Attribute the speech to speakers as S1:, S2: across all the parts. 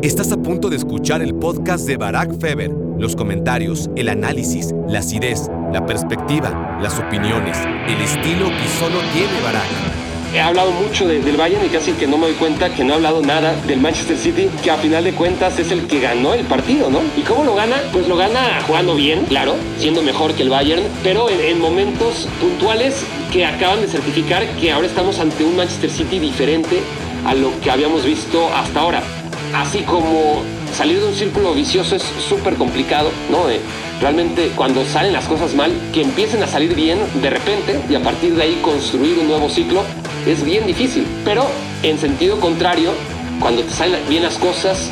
S1: Estás a punto de escuchar el podcast de Barack Feber. Los comentarios, el análisis, la acidez, la perspectiva, las opiniones, el estilo que solo tiene Barack.
S2: He hablado mucho del Bayern y casi que no me doy cuenta que no he hablado nada del Manchester City, que a final de cuentas es el que ganó el partido, ¿no? ¿Y cómo lo gana? Pues lo gana jugando bien, claro, siendo mejor que el Bayern, pero en, en momentos puntuales que acaban de certificar que ahora estamos ante un Manchester City diferente a lo que habíamos visto hasta ahora así como salir de un círculo vicioso es súper complicado, ¿no? Realmente cuando salen las cosas mal, que empiecen a salir bien de repente y a partir de ahí construir un nuevo ciclo es bien difícil. Pero en sentido contrario, cuando te salen bien las cosas,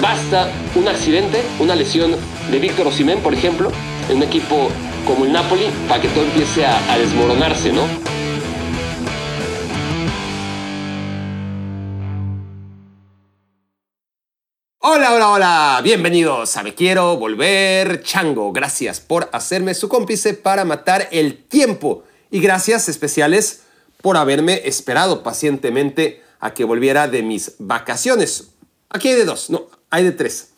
S2: basta un accidente, una lesión de Víctor Osimén, por ejemplo, en un equipo como el Napoli, para que todo empiece a, a desmoronarse, ¿no?
S3: Hola, hola, hola, bienvenidos a Me Quiero Volver Chango. Gracias por hacerme su cómplice para matar el tiempo. Y gracias especiales por haberme esperado pacientemente a que volviera de mis vacaciones. Aquí hay de dos, no, hay de tres.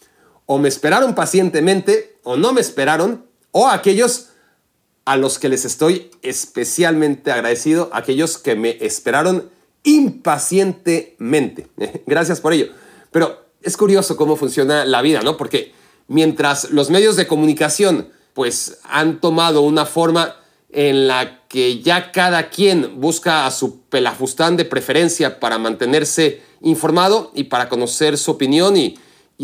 S3: O me esperaron pacientemente, o no me esperaron, o aquellos a los que les estoy especialmente agradecido, aquellos que me esperaron impacientemente. Gracias por ello. Pero es curioso cómo funciona la vida, ¿no? Porque mientras los medios de comunicación pues han tomado una forma en la que ya cada quien busca a su pelafustán de preferencia para mantenerse informado y para conocer su opinión y,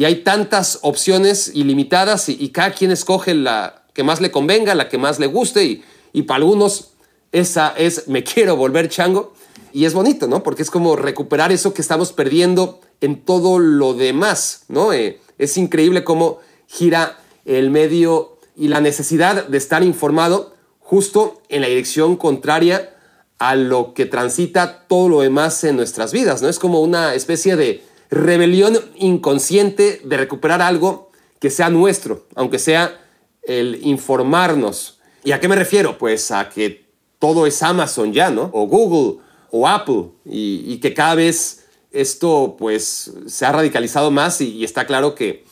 S3: hay tantas opciones ilimitadas y, cada quien escoge la que más le convenga, la que más le guste y, y para algunos esa es me quiero volver chango y es bonito, ¿no? Porque es como recuperar eso que estamos perdiendo en todo lo demás, ¿no? Eh, es increíble cómo gira el medio y la necesidad de estar informado justo en la dirección contraria a lo que transita todo lo demás en nuestras vidas, ¿no? Es como una especie de rebelión inconsciente de recuperar algo que sea nuestro, aunque sea el informarnos. ¿Y a qué me refiero? Pues a que todo es Amazon ya, ¿no? O Google o Apple y, y que cada vez esto pues se ha radicalizado más y, está claro que,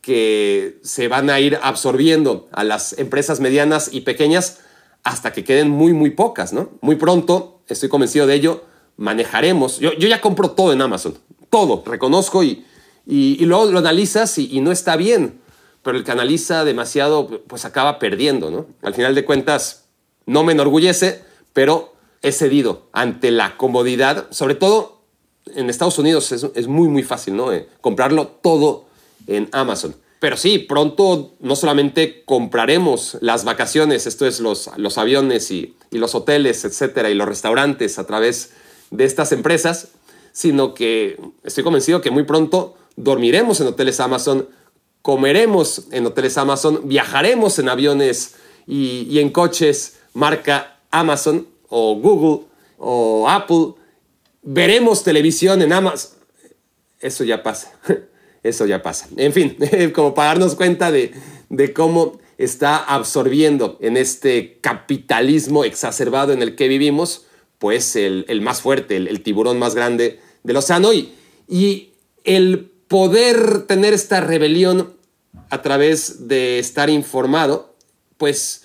S3: que se van a ir absorbiendo a las empresas medianas y pequeñas hasta que queden muy, muy pocas, ¿no? Muy pronto, estoy convencido de ello, manejaremos. Yo, yo ya compro todo en Amazon, todo, reconozco y, y, luego lo analizas y, y, no está bien, pero el que analiza demasiado, pues acaba perdiendo, ¿no? Al final de cuentas, no me enorgullece, pero he cedido ante la comodidad, sobre todo en Estados Unidos es, muy, muy fácil, ¿no? Eh, comprarlo todo en Amazon. Pero sí, pronto no solamente compraremos las vacaciones, esto es los, los aviones y, y los hoteles, etcétera, y los restaurantes a través de estas empresas, sino que estoy convencido que muy pronto dormiremos en hoteles Amazon, comeremos en hoteles Amazon, viajaremos en aviones y, y en coches marca Amazon o Google o Apple veremos televisión en Amazon. Eso ya pasa, eso ya pasa. En fin, como para darnos cuenta de, cómo está absorbiendo en este capitalismo exacerbado en el que vivimos, pues el, más fuerte, el, tiburón más grande del océano y, y el poder tener esta rebelión a través de estar informado, pues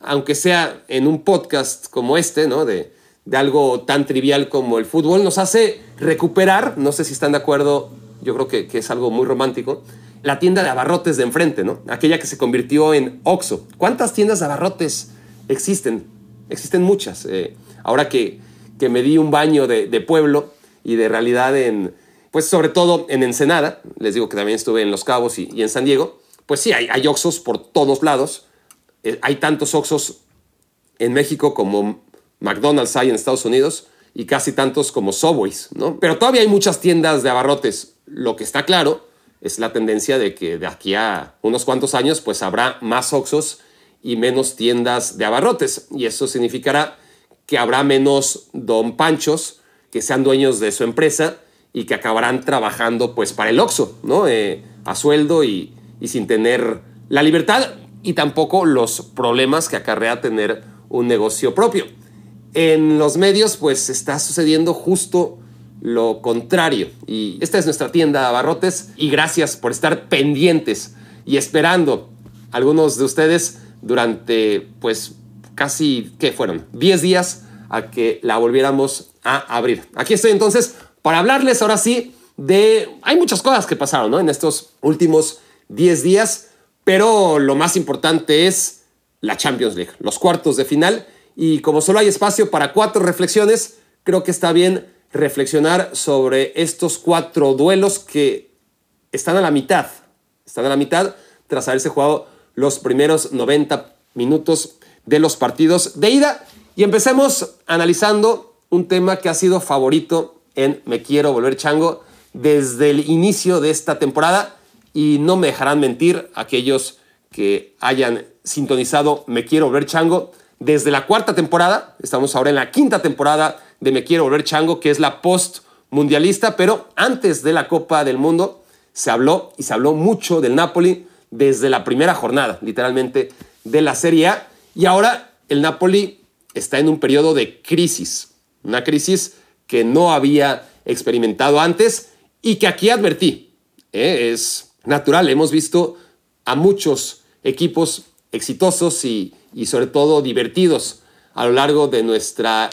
S3: aunque sea en un podcast como este, ¿no? De, de algo tan trivial como el fútbol, nos hace recuperar, no sé si están de acuerdo, yo creo que, es algo muy romántico, la tienda de abarrotes de enfrente, ¿no? Aquella que se convirtió en Oxxo. ¿Cuántas tiendas de abarrotes existen? Existen muchas. Eh, ahora que, que me di un baño de, pueblo y de realidad en, pues sobre todo en Ensenada, les digo que también estuve en Los Cabos y, en San Diego, pues sí, hay, hay Oxxos por todos lados. Eh, hay tantos Oxxos en México como McDonald's hay en Estados Unidos y casi tantos como Subways, ¿no? Pero todavía hay muchas tiendas de abarrotes. Lo que está claro es la tendencia de que de aquí a unos cuantos años pues habrá más Oxos y menos tiendas de abarrotes y eso significará que habrá menos don Panchos que sean dueños de su empresa y que acabarán trabajando pues para el Oxo, ¿no? Eh, a sueldo y, y sin tener la libertad y tampoco los problemas que acarrea tener un negocio propio en los medios pues está sucediendo justo lo contrario. Y esta es nuestra tienda Abarrotes y gracias por estar pendientes y esperando algunos de ustedes durante pues casi, ¿qué fueron? 10 días a que la volviéramos a abrir. Aquí estoy entonces para hablarles ahora sí de... Hay muchas cosas que pasaron ¿no? en estos últimos 10 días, pero lo más importante es la Champions League, los cuartos de final. Y como solo hay espacio para cuatro reflexiones, creo que está bien reflexionar sobre estos cuatro duelos que están a la mitad. Están a la mitad tras haberse jugado los primeros 90 minutos de los partidos de ida. Y empecemos analizando un tema que ha sido favorito en Me Quiero Volver Chango desde el inicio de esta temporada. Y no me dejarán mentir aquellos que hayan sintonizado Me Quiero Volver Chango desde la cuarta temporada. Estamos ahora en la quinta temporada de Me Quiero Volver Chango, que es la post mundialista, pero antes de la Copa del Mundo se habló y se habló mucho del Napoli desde la primera jornada, literalmente, de la Serie A. Y ahora el Napoli está en un periodo de crisis, una crisis que no había experimentado antes y que aquí advertí. ¿eh? Es natural, hemos visto a muchos equipos exitosos y, y sobre todo divertidos a lo largo de nuestra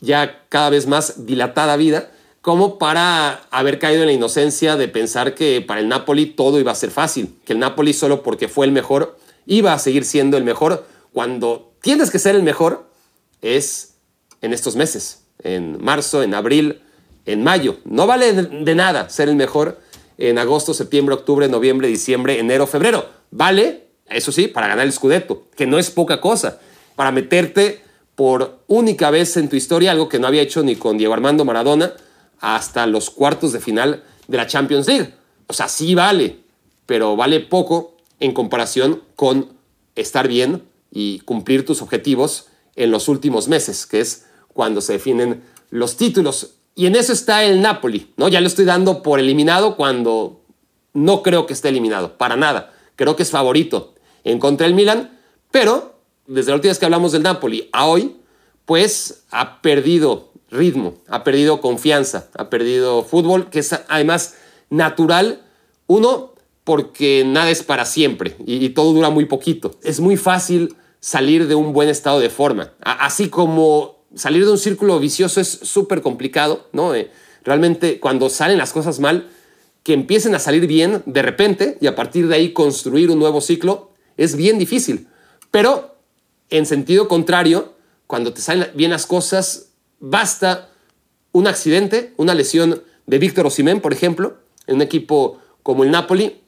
S3: ya cada vez más dilatada vida, como para haber caído en la inocencia de pensar que para el Napoli todo iba a ser fácil, que el Napoli solo porque fue el mejor iba a seguir siendo el mejor, cuando tienes que ser el mejor es en estos meses, en marzo, en abril, en mayo. No vale de nada ser el mejor en agosto, septiembre, octubre, noviembre, diciembre, enero, febrero. Vale, eso sí, para ganar el Scudetto, que no es poca cosa, para meterte por única vez en tu historia, algo que no había hecho ni con Diego Armando Maradona, hasta los cuartos de final de la Champions League. O sea, sí vale, pero vale poco en comparación con estar bien y cumplir tus objetivos en los últimos meses, que es cuando se definen los títulos. Y en eso está el Napoli, ¿no? Ya lo estoy dando por eliminado cuando no creo que esté eliminado, para nada. Creo que es favorito en contra del Milan, pero desde la última vez que hablamos del Napoli a hoy, pues ha perdido ritmo, ha perdido confianza, ha perdido fútbol, que es además natural. Uno, porque nada es para siempre y, todo dura muy poquito. Es muy fácil salir de un buen estado de forma. así como salir de un círculo vicioso es súper complicado, ¿no? Eh, realmente cuando salen las cosas mal, que empiecen a salir bien de repente y a partir de ahí construir un nuevo ciclo es bien difícil. Pero en sentido contrario, cuando te salen bien las cosas, basta un accidente, una lesión de Víctor Osimén, por ejemplo, en un equipo como el Napoli,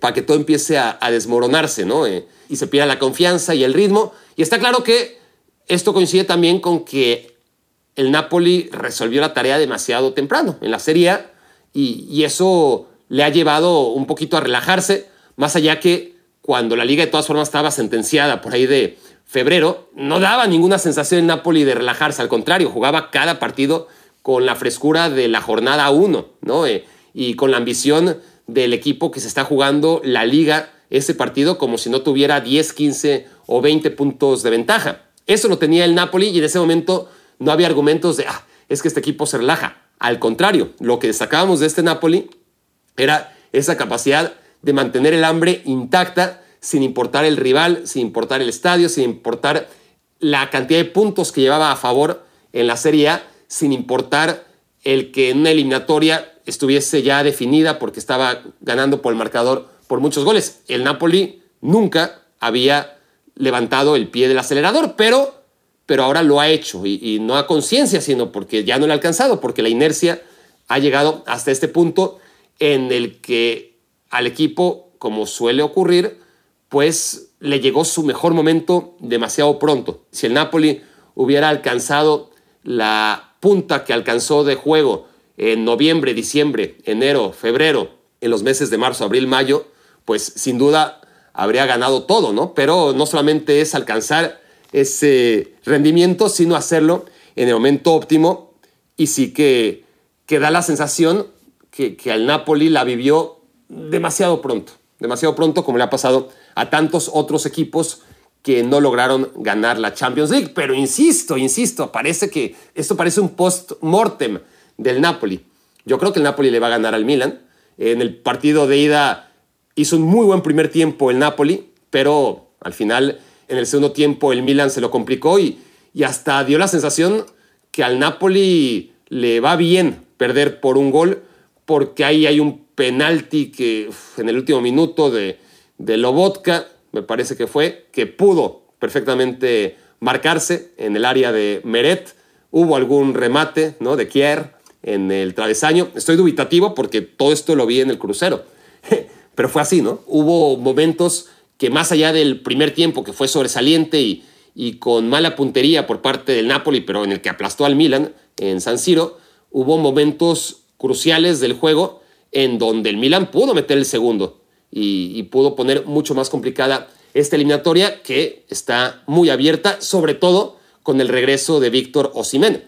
S3: para que todo empiece a, desmoronarse, ¿no? Eh, y se pierda la confianza y el ritmo. Y está claro que esto coincide también con que el Napoli resolvió la tarea demasiado temprano en la Serie A y, y eso le ha llevado un poquito a relajarse, más allá que cuando la liga de todas formas estaba sentenciada por ahí de febrero, no daba ninguna sensación en Napoli de relajarse, al contrario, jugaba cada partido con la frescura de la jornada 1, ¿no? Eh, y con la ambición del equipo que se está jugando la liga ese partido como si no tuviera 10, 15 o 20 puntos de ventaja. Eso lo tenía el Napoli y en ese momento no había argumentos de, ah, es que este equipo se relaja. Al contrario, lo que destacábamos de este Napoli era esa capacidad de mantener el hambre intacta sin importar el rival, sin importar el estadio, sin importar la cantidad de puntos que llevaba a favor en la Serie A, sin importar el que en una eliminatoria estuviese ya definida porque estaba ganando por el marcador por muchos goles. El Napoli nunca había levantado el pie del acelerador, pero, pero ahora lo ha hecho y, y no a conciencia, sino porque ya no le ha alcanzado, porque la inercia ha llegado hasta este punto en el que al equipo, como suele ocurrir, pues le llegó su mejor momento demasiado pronto. Si el Napoli hubiera alcanzado la punta que alcanzó de juego en noviembre, diciembre, enero, febrero, en los meses de marzo, abril, mayo, pues sin duda habría ganado todo, ¿no? Pero no solamente es alcanzar ese rendimiento, sino hacerlo en el momento óptimo y sí que, que da la sensación que, que al Napoli la vivió demasiado pronto, demasiado pronto como le ha pasado a tantos otros equipos que no lograron ganar la Champions League. Pero insisto, insisto, parece que esto parece un post-mortem del Napoli. Yo creo que el Napoli le va a ganar al Milan. En el partido de ida hizo un muy buen primer tiempo el Napoli, pero al final en el segundo tiempo el Milan se lo complicó y, y hasta dio la sensación que al Napoli le va bien perder por un gol, porque ahí hay un penalti que en el último minuto de, de Lobotka, me parece que fue, que pudo perfectamente marcarse en el área de Meret. Hubo algún remate ¿no? de Kier en el travesaño. Estoy dubitativo porque todo esto lo vi en el crucero. Pero fue así, ¿no? Hubo momentos que más allá del primer tiempo que fue sobresaliente y, y con mala puntería por parte del Napoli, pero en el que aplastó al Milan en San Siro, hubo momentos cruciales del juego en donde el Milan pudo meter el segundo y, pudo poner mucho más complicada esta eliminatoria que está muy abierta, sobre todo con el regreso de Víctor Osimén.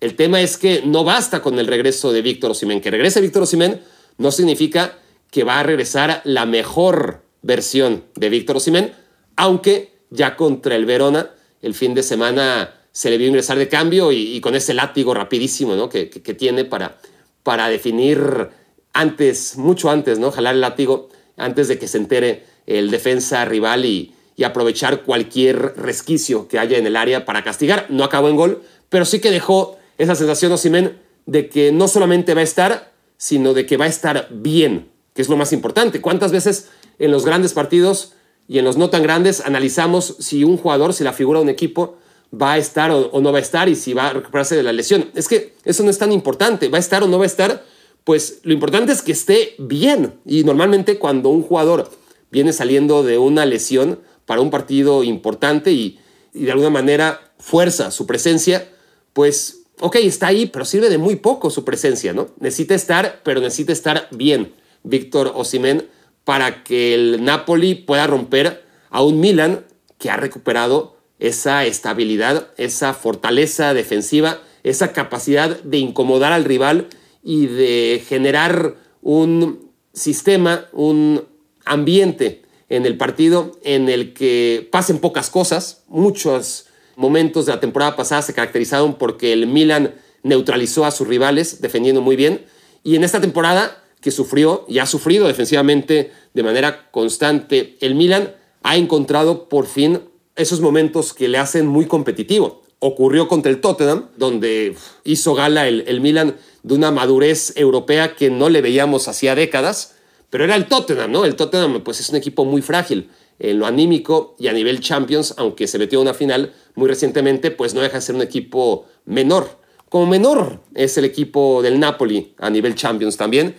S3: El tema es que no basta con el regreso de Víctor Osimén. Que regrese Víctor Osimén no significa que va a regresar la mejor versión de Víctor Osimén, aunque ya contra el Verona el fin de semana se le vio ingresar de cambio y, con ese látigo rapidísimo ¿no? que, que, tiene para, para definir antes, mucho antes, ¿no? jalar el látigo antes de que se entere el defensa rival y, aprovechar cualquier resquicio que haya en el área para castigar. No acabó en gol, pero sí que dejó esa sensación Osimen de que no solamente va a estar, sino de que va a estar bien, que es lo más importante. ¿Cuántas veces en los grandes partidos y en los no tan grandes analizamos si un jugador, si la figura de un equipo va a estar o, no va a estar y si va a recuperarse de la lesión? Es que eso no es tan importante, va a estar o no va a estar, pues lo importante es que esté bien. Y normalmente cuando un jugador viene saliendo de una lesión para un partido importante y, de alguna manera fuerza su presencia, pues ok, está ahí, pero sirve de muy poco su presencia, ¿no? Necesita estar, pero necesita estar bien Víctor Osimen para que el Napoli pueda romper a un Milan que ha recuperado esa estabilidad, esa fortaleza defensiva, esa capacidad de incomodar al rival y de generar un sistema, un ambiente en el partido en el que pasen pocas cosas, muchos momentos de la temporada pasada se caracterizaron porque el Milan neutralizó a sus rivales defendiendo muy bien. Y en esta temporada que sufrió y ha sufrido defensivamente de manera constante, el Milan ha encontrado por fin esos momentos que le hacen muy competitivo. Ocurrió contra el Tottenham, donde hizo gala el, el Milan de una madurez europea que no le veíamos hacía décadas, pero era el Tottenham, ¿no? El Tottenham pues es un equipo muy frágil en lo anímico y a nivel Champions, aunque se metió a una final muy recientemente, pues no deja de ser un equipo menor. Como menor es el equipo del Napoli a nivel Champions también,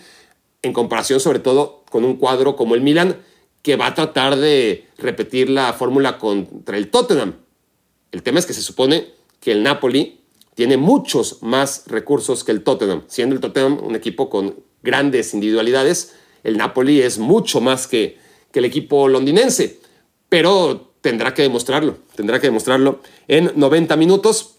S3: en comparación sobre todo con un cuadro como el Milan, que va a tratar de repetir la fórmula contra el Tottenham. El tema es que se supone que el Napoli tiene muchos más recursos que el Tottenham, siendo el Tottenham un equipo con grandes individualidades, el Napoli es mucho más que que el equipo londinense, pero tendrá que demostrarlo, tendrá que demostrarlo en 90 minutos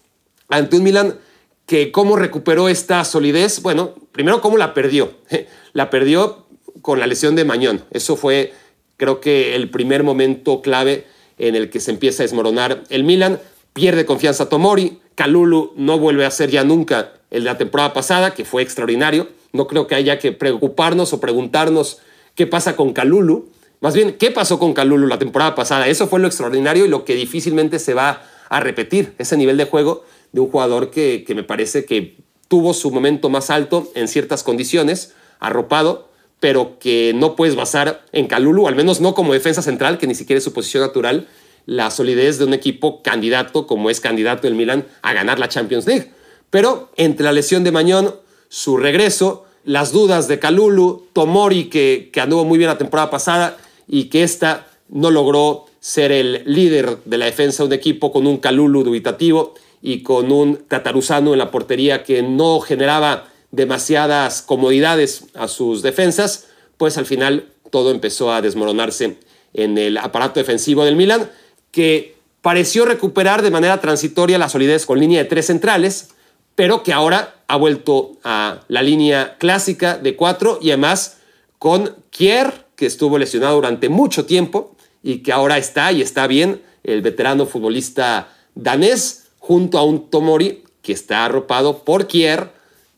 S3: ante un Milan que cómo recuperó esta solidez, bueno, primero cómo la perdió, la perdió con la lesión de Mañón, eso fue creo que el primer momento clave en el que se empieza a desmoronar el Milan, pierde confianza Tomori, Calulu no vuelve a ser ya nunca el de la temporada pasada, que fue extraordinario, no creo que haya que preocuparnos o preguntarnos qué pasa con Calulu, más bien, ¿qué pasó con Calulu la temporada pasada? Eso fue lo extraordinario y lo que difícilmente se va a repetir, ese nivel de juego de un jugador que, me parece que tuvo su momento más alto en ciertas condiciones, arropado, pero que no puedes basar en Calulu, al menos no como defensa central, que ni siquiera es su posición natural, la solidez de un equipo candidato, como es candidato el Milan, a ganar la Champions League. Pero entre la lesión de Mañón, su regreso, las dudas de Calulu, Tomori, que, anduvo muy bien la temporada pasada, y que esta no logró ser el líder de la defensa de un equipo con un Calulu dubitativo y con un Tataruzano en la portería que no generaba demasiadas comodidades a sus defensas, pues al final todo empezó a desmoronarse en el aparato defensivo del Milan, que pareció recuperar de manera transitoria la solidez con línea de tres centrales, pero que ahora ha vuelto a la línea clásica de cuatro y además con Kier que estuvo lesionado durante mucho tiempo y que ahora está y está bien, el veterano futbolista danés, junto a un Tomori que está arropado por Kier,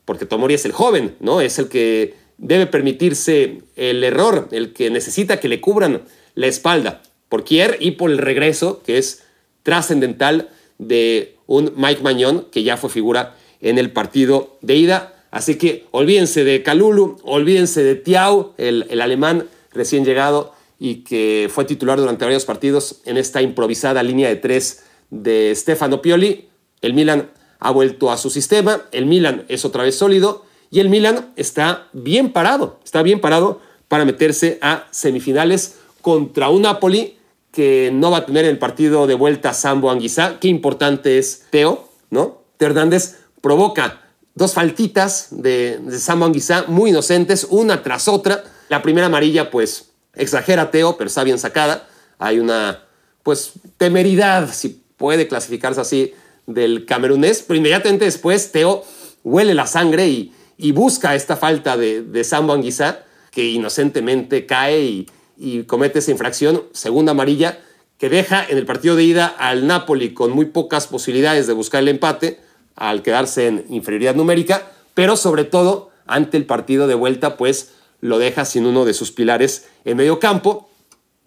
S3: porque Tomori es el joven, ¿no? Es el que debe permitirse el error, el que necesita que le cubran la espalda por Kier y por el regreso, que es trascendental de un Mike Mañón, que ya fue figura en el partido de ida. Así que olvídense de Calulu, olvídense de Tiao, el, el alemán recién llegado y que fue titular durante varios partidos en esta improvisada línea de tres de Stefano Pioli. El Milan ha vuelto a su sistema, el Milan es otra vez sólido y el Milan está bien parado, está bien parado para meterse a semifinales contra un Napoli que no va a tener el partido de vuelta Sambo Anguizá. Qué importante es Teo, ¿no? Hernández provoca dos faltitas de, Sambo Anguizá muy inocentes, una tras otra. La primera amarilla, pues, exagera Teo, pero está bien sacada. Hay una, pues, temeridad, si puede clasificarse así, del camerunés, pero inmediatamente después Teo huele la sangre y, y busca esta falta de, de Sambo Anguizá, que inocentemente cae y, y comete esa infracción, segunda amarilla, que deja en el partido de ida al Napoli con muy pocas posibilidades de buscar el empate, al quedarse en inferioridad numérica, pero sobre todo ante el partido de vuelta, pues lo deja sin uno de sus pilares en medio campo.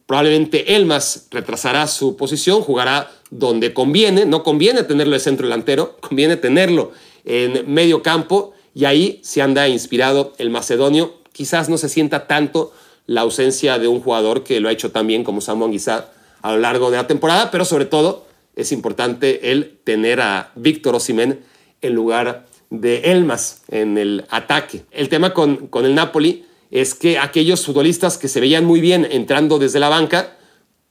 S3: Probablemente Elmas retrasará su posición, jugará donde conviene, no conviene tenerlo de centro delantero, conviene tenerlo en medio campo y ahí se anda inspirado el macedonio. Quizás no se sienta tanto la ausencia de un jugador que lo ha hecho tan bien como Samuel Guizá a lo largo de la temporada, pero sobre todo es importante el tener a Víctor Osimen en lugar de Elmas en el ataque. El tema con, con el Napoli es que aquellos futbolistas que se veían muy bien entrando desde la banca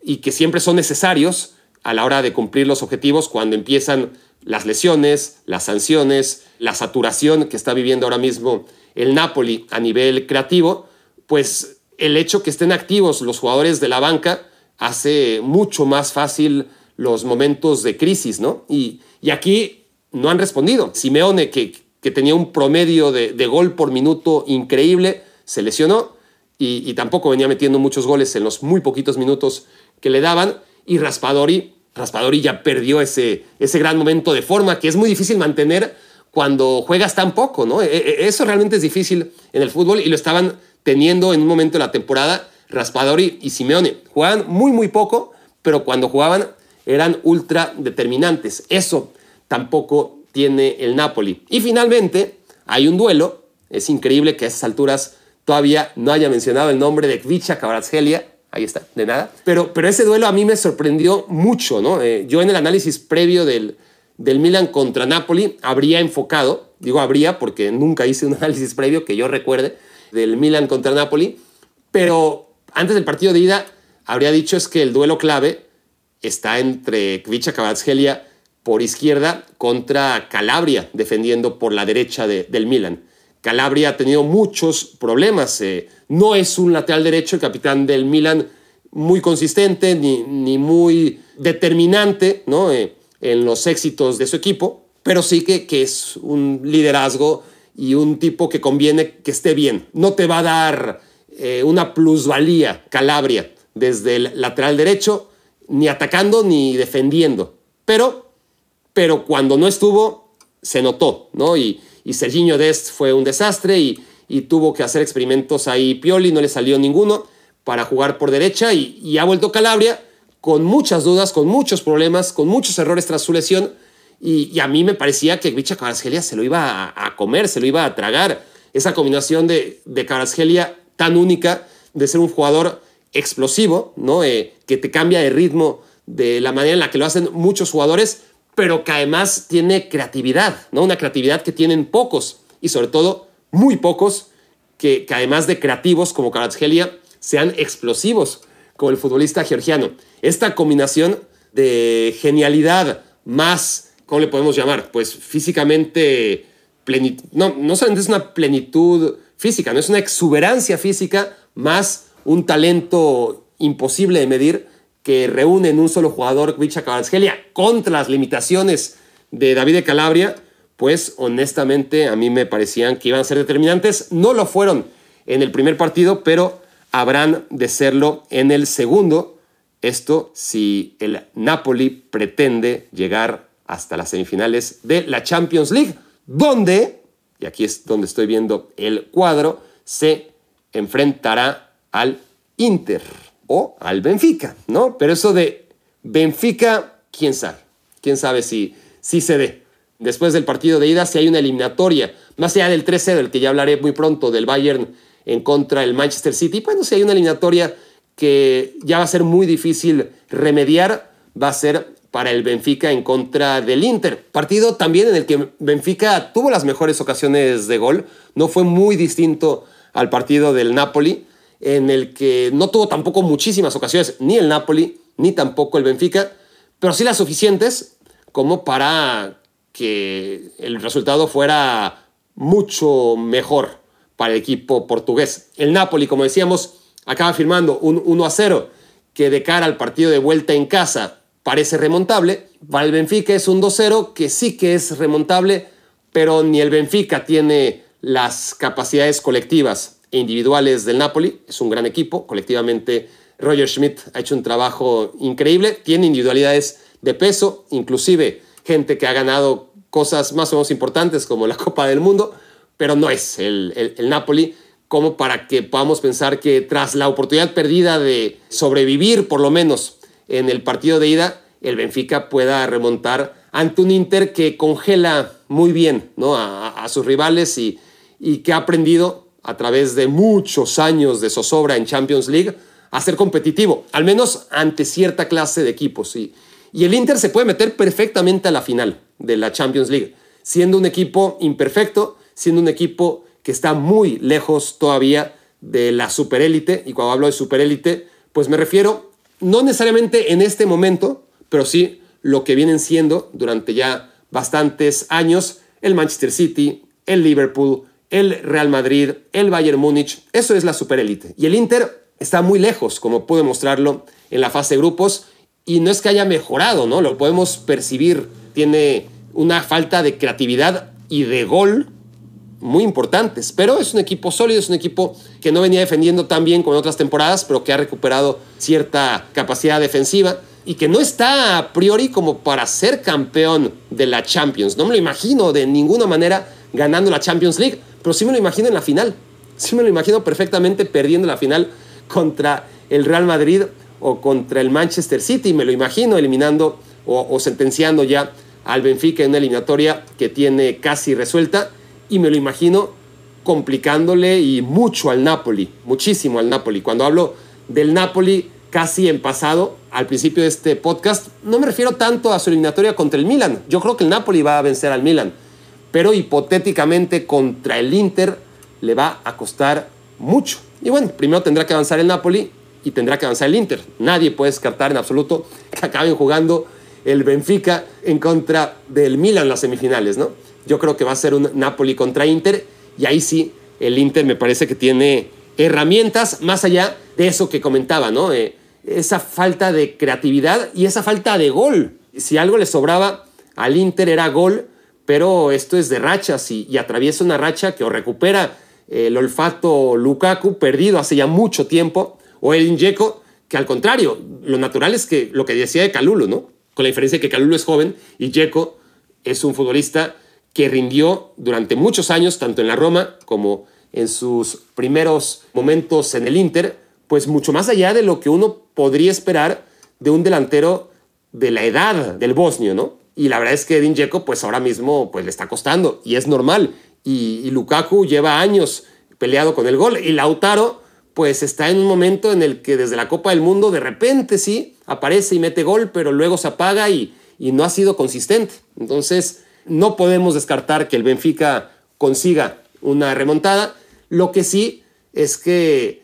S3: y que siempre son necesarios a la hora de cumplir los objetivos cuando empiezan las lesiones, las sanciones, la saturación que está viviendo ahora mismo el Napoli a nivel creativo, pues el hecho que estén activos los jugadores de la banca hace mucho más fácil los momentos de crisis, ¿no? Y, aquí no han respondido. Simeone, que, tenía un promedio de, de, gol por minuto increíble, se lesionó y, y, tampoco venía metiendo muchos goles en los muy poquitos minutos que le daban. Y Raspadori, Raspadori ya perdió ese, ese gran momento de forma que es muy difícil mantener cuando juegas tan poco, ¿no? E, e, eso realmente es difícil en el fútbol y lo estaban teniendo en un momento de la temporada Raspadori y Simeone. Jugaban muy, muy poco, pero cuando jugaban eran ultra determinantes. Eso tampoco tiene el Napoli. Y finalmente hay un duelo. Es increíble que a esas alturas todavía no haya mencionado el nombre de Kvicha Kvaratskhelia. Ahí está, de nada. Pero, pero ese duelo a mí me sorprendió mucho, ¿no? Eh, yo en el análisis previo del, del Milan contra Napoli habría enfocado, digo habría porque nunca hice un análisis previo que yo recuerde, del Milan contra Napoli, pero antes del partido de ida habría dicho es que el duelo clave está entre Kvicha Kvaratskhelia por izquierda contra Calabria defendiendo por la derecha de, del Milan. Calabria ha tenido muchos problemas, eh, no es un lateral derecho, el capitán del Milan muy consistente ni, ni muy determinante ¿no? Eh, en los éxitos de su equipo, pero sí que, que es un liderazgo y un tipo que conviene que esté bien. No te va a dar eh, una plusvalía Calabria desde el lateral derecho, ni atacando ni defendiendo. Pero, pero cuando no estuvo, se notó, ¿no? Y, y Serginho Dest fue un desastre y, y, tuvo que hacer experimentos ahí Pioli, no le salió ninguno para jugar por derecha y, y ha vuelto Calabria con muchas dudas, con muchos problemas, con muchos errores tras su lesión y, a mí me parecía que Gvicha Kvaratskhelia se lo iba a, comer, se lo iba a tragar. Esa combinación de, de tan única, de ser un jugador explosivo, ¿no? Eh, que te cambia de ritmo de la manera en la que lo hacen muchos jugadores, pero que además tiene creatividad, ¿no? Una creatividad que tienen pocos y sobre todo muy pocos que, además de creativos como Kvaratskhelia sean explosivos como el futbolista georgiano. Esta combinación de genialidad más ¿cómo le podemos llamar? Pues físicamente, plenitud, no, no solamente es una plenitud física, no es una exuberancia física más un talento imposible de medir que reúne en un solo jugador Vicha Kvaratskhelia contra las limitaciones de David de Calabria, pues honestamente a mí me parecían que iban a ser determinantes. No lo fueron en el primer partido, pero habrán de serlo en el segundo. Esto si el Napoli pretende llegar hasta las semifinales de la Champions League, donde y aquí es donde estoy viendo el cuadro, se enfrentará al Inter o al Benfica, ¿no? Pero eso de Benfica, quién sabe, quién sabe si, si se dé. Después del partido de ida, si hay una eliminatoria, más allá del 3-0, del que ya hablaré muy pronto, del Bayern en contra del Manchester City, bueno, si hay una eliminatoria que ya va a ser muy difícil remediar, va a ser para el Benfica en contra del Inter. Partido también en el que Benfica tuvo las mejores ocasiones de gol, no fue muy distinto al partido del Napoli, en el que no tuvo tampoco muchísimas ocasiones, ni el Napoli, ni tampoco el Benfica, pero sí las suficientes como para que el resultado fuera mucho mejor para el equipo portugués. El Napoli, como decíamos, acaba firmando un 1 a 0 que de cara al partido de vuelta en casa parece remontable. Para el Benfica es un 2-0 que sí que es remontable, pero ni el Benfica tiene las capacidades colectivas e individuales del Napoli. Es un gran equipo. Colectivamente, Roger Schmidt ha hecho un trabajo increíble. Tiene individualidades de peso, inclusive gente que ha ganado cosas más o menos importantes como la Copa del Mundo, pero no es el, el, Napoli como para que podamos pensar que tras la oportunidad perdida de sobrevivir por lo menos en el partido de ida, el Benfica pueda remontar ante un Inter que congela muy bien ¿no? a, sus rivales y, y, que ha aprendido a través de muchos años de zozobra en Champions League a ser competitivo, al menos ante cierta clase de equipos. Y, y el Inter se puede meter perfectamente a la final de la Champions League, siendo un equipo imperfecto, siendo un equipo que está muy lejos todavía de la superélite. Y cuando hablo de superélite, pues me refiero no necesariamente en este momento, pero sí lo que vienen siendo durante ya bastantes años el Manchester City, el Liverpool, el Real Madrid, el Bayern Múnich. Eso es la superélite. Y el Inter está muy lejos, como pude mostrarlo en la fase de grupos, y no es que haya mejorado, ¿no? Lo podemos percibir. Tiene una falta de creatividad y de gol muy importantes, pero es un equipo sólido, es un equipo que no venía defendiendo tan bien como en otras temporadas, pero que ha recuperado cierta capacidad defensiva y que no está a priori como para ser campeón de la Champions. No me lo imagino de ninguna manera ganando la Champions League, pero sí me lo imagino en la final. Sí me lo imagino perfectamente perdiendo la final contra el Real Madrid o contra el Manchester City. Me lo imagino eliminando o, o sentenciando ya al Benfica en una eliminatoria que tiene casi resuelta y me lo imagino complicándole y mucho al Napoli, muchísimo al Napoli. Cuando hablo del Napoli casi en pasado, al principio de este podcast, no me refiero tanto a su eliminatoria contra el Milan. Yo creo que el Napoli va a vencer al Milan, pero hipotéticamente contra el Inter le va a costar mucho. Y bueno, primero tendrá que avanzar el Napoli y tendrá que avanzar el Inter. Nadie puede descartar en absoluto que acaben jugando el Benfica en contra del Milan en las semifinales, ¿no? Yo creo que va a ser un Napoli contra Inter y ahí sí el Inter me parece que tiene herramientas más allá de eso que comentaba, ¿no? Eh, esa falta de creatividad y esa falta de gol. Si algo le sobraba al Inter era gol, pero esto es de rachas y, atraviesa una racha que o recupera el olfato Lukaku perdido hace ya mucho tiempo o el Injeco que al contrario, lo natural es que lo que decía de Calulo, ¿no? Con la diferencia de que Calulo es joven y Jeco es un futbolista que rindió durante muchos años, tanto en la Roma como en sus primeros momentos en el Inter, pues mucho más allá de lo que uno podría esperar de un delantero de la edad del bosnio, ¿no? Y la verdad es que Edin Dzeko, pues ahora mismo, pues le está costando, y es normal. Y, y, Lukaku lleva años peleado con el gol, y Lautaro, pues está en un momento en el que desde la Copa del Mundo, de repente sí, aparece y mete gol, pero luego se apaga y, y no ha sido consistente. Entonces, no podemos descartar que el Benfica consiga una remontada. Lo que sí es que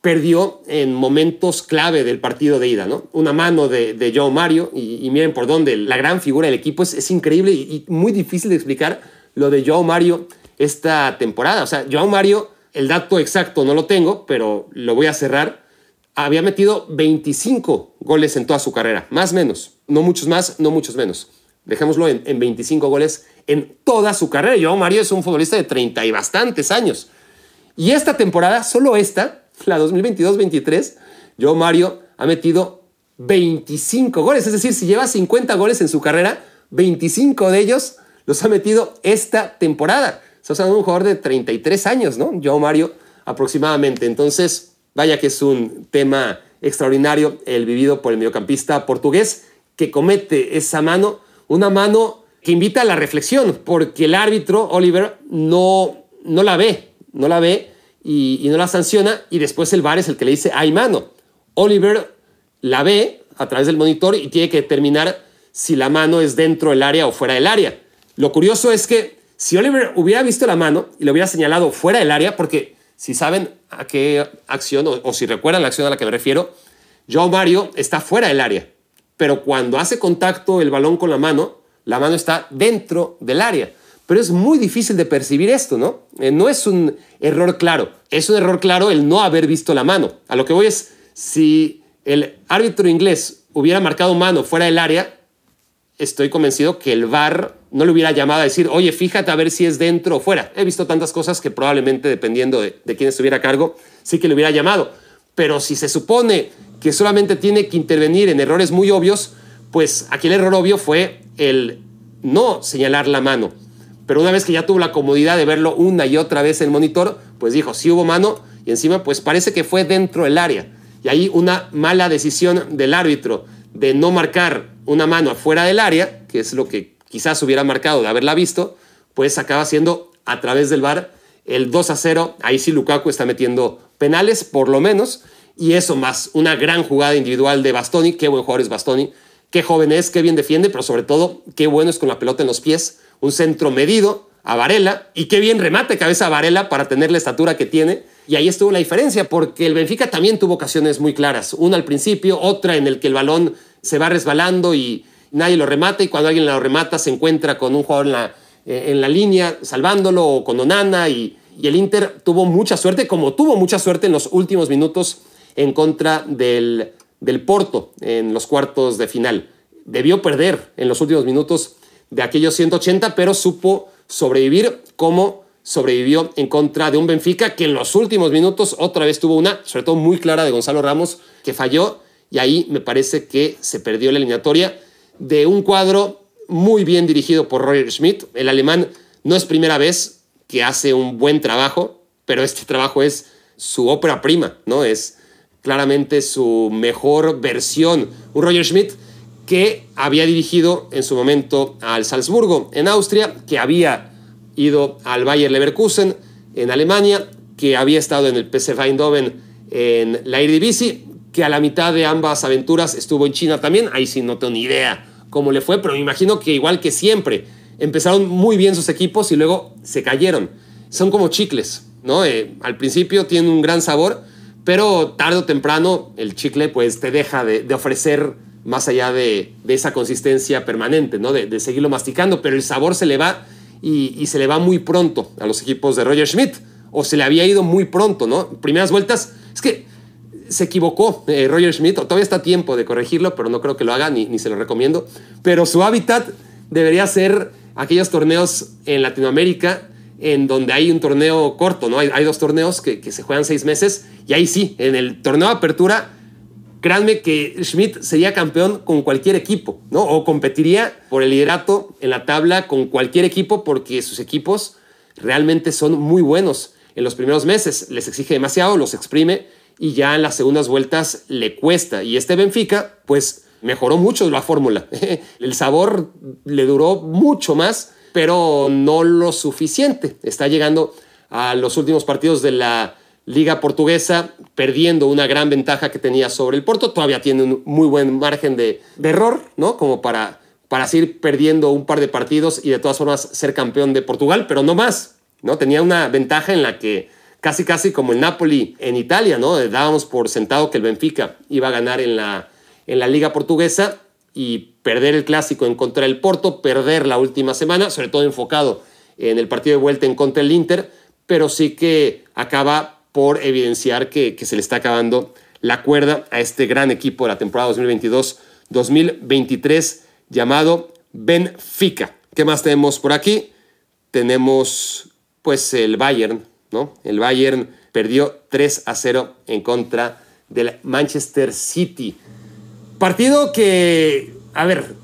S3: perdió en momentos clave del partido de ida, ¿no? Una mano de, de Joe Mario, y, miren por dónde, la gran figura del equipo es, increíble y, y, muy difícil de explicar lo de Joe Mario esta temporada. O sea, Joe Mario, el dato exacto no lo tengo, pero lo voy a cerrar. Había metido 25 goles en toda su carrera, más o menos. No muchos más, no muchos menos dejémoslo en, 25 goles en toda su carrera. Yo, Mario es un futbolista de 30 y bastantes años. Y esta temporada, solo esta, la 2022-23, yo, Mario, ha metido 25 goles. Es decir, si lleva 50 goles en su carrera, 25 de ellos los ha metido esta temporada. Estamos hablando de un jugador de 33 años, ¿no? Joao Mario aproximadamente. Entonces, vaya que es un tema extraordinario el vivido por el mediocampista portugués que comete esa mano, una mano que invita a la reflexión, porque el árbitro, Oliver, no, no la ve, no la ve y, no la sanciona, y después el VAR es el que le dice, hay mano. Oliver la ve a través del monitor y tiene que determinar si la mano es dentro del área o fuera del área. Lo curioso es que si Oliver hubiera visto la mano y lo hubiera señalado fuera del área, porque si saben a qué acción o, si recuerdan la acción a la que me refiero, Joe Mario está fuera del área, pero cuando hace contacto el balón con la mano, la mano está dentro del área. Pero es muy difícil de percibir esto, ¿no? Eh, no es un error claro, es un error claro el no haber visto la mano. A lo que voy es, si el árbitro inglés hubiera marcado mano fuera del área, estoy convencido que el VAR no le hubiera llamado a decir, oye, fíjate a ver si es dentro o fuera. He visto tantas cosas que probablemente, dependiendo de, quién estuviera a cargo, sí que le hubiera llamado. Pero si se supone que solamente tiene que intervenir en errores muy obvios, pues aquí el error obvio fue el no señalar la mano. Pero una vez que ya tuvo la comodidad de verlo una y otra vez en el monitor, pues dijo, sí hubo mano y encima pues parece que fue dentro del área. Y ahí una mala decisión del árbitro de no marcar una mano afuera del área, que es lo que quizás hubiera marcado de haberla visto, pues acaba siendo a través del VAR el 2 a 0. Ahí sí Lukaku está metiendo penales, por lo menos, y eso más una gran jugada individual de Bastoni. Qué buen jugador es Bastoni, qué joven es, qué bien defiende, pero sobre todo qué bueno es con la pelota en los pies. Un centro medido a Varela y qué bien remate cabeza a Varela para tener la estatura que tiene. Y ahí estuvo la diferencia, porque el Benfica también tuvo ocasiones muy claras. Una al principio, otra en el que el balón se va resbalando y nadie lo remata y cuando alguien lo remata se encuentra con un jugador en la, eh, en la línea salvándolo o con Onana y, y, el Inter tuvo mucha suerte, como tuvo mucha suerte en los últimos minutos en contra del, del Porto en los cuartos de final. Debió perder en los últimos minutos de aquellos 180, pero supo sobrevivir como sobrevivió en contra de un Benfica que en los últimos minutos otra vez tuvo una, sobre todo muy clara de Gonzalo Ramos, que falló y ahí me parece que se perdió la eliminatoria de un cuadro muy bien dirigido por Roger Schmidt. El alemán no es primera vez que hace un buen trabajo, pero este trabajo es su ópera prima, ¿no? Es claramente su mejor versión. Un Roger Schmidt que había dirigido en su momento al Salzburgo en Austria, que había ido al Bayer Leverkusen en Alemania, que había estado en el PSV Eindhoven en la Eredivisie que a la mitad de ambas aventuras estuvo en China también. Ahí sí no tengo ni idea cómo le fue, pero me imagino que igual que siempre, empezaron muy bien sus equipos y luego se cayeron. Son como chicles, ¿no? Eh, al principio tienen un gran sabor, pero tarde o temprano el chicle pues te deja de, ofrecer más allá de, esa consistencia permanente, ¿no? De, seguirlo masticando, pero el sabor se le va y, se le va muy pronto a los equipos de Roger Schmidt, o se le había ido muy pronto, ¿no? Primeras vueltas, es que se equivocó eh, Roger Schmidt, todavía está tiempo de corregirlo, pero no creo que lo haga ni, ni se lo recomiendo. Pero su hábitat debería ser aquellos torneos en Latinoamérica en donde hay un torneo corto, ¿no? Hay, dos torneos que, que, se juegan seis meses y ahí sí, en el torneo de apertura, créanme que Schmidt sería campeón con cualquier equipo, ¿no? O competiría por el liderato en la tabla con cualquier equipo porque sus equipos realmente son muy buenos. En los primeros meses les exige demasiado, los exprime y ya en las segundas vueltas le cuesta. Y este Benfica, pues mejoró mucho la fórmula. El sabor le duró mucho más, pero no lo suficiente. Está llegando a los últimos partidos de la Liga Portuguesa, perdiendo una gran ventaja que tenía sobre el Porto. Todavía tiene un muy buen margen de, error, ¿no? Como para, para seguir perdiendo un par de partidos y de todas formas ser campeón de Portugal, pero no más, ¿no? Tenía una ventaja en la que casi casi como el Napoli en Italia, ¿no? Dábamos por sentado que el Benfica iba a ganar en la, en la liga portuguesa y perder el clásico en contra del Porto, perder la última semana, sobre todo enfocado en el partido de vuelta en contra del Inter, pero sí que acaba por evidenciar que, que se le está acabando la cuerda a este gran equipo de la temporada 2022-2023 llamado Benfica. ¿Qué más tenemos por aquí? Tenemos pues el Bayern, el Bayern perdió 3 a 0 en contra del Manchester City. Partido que, a ver,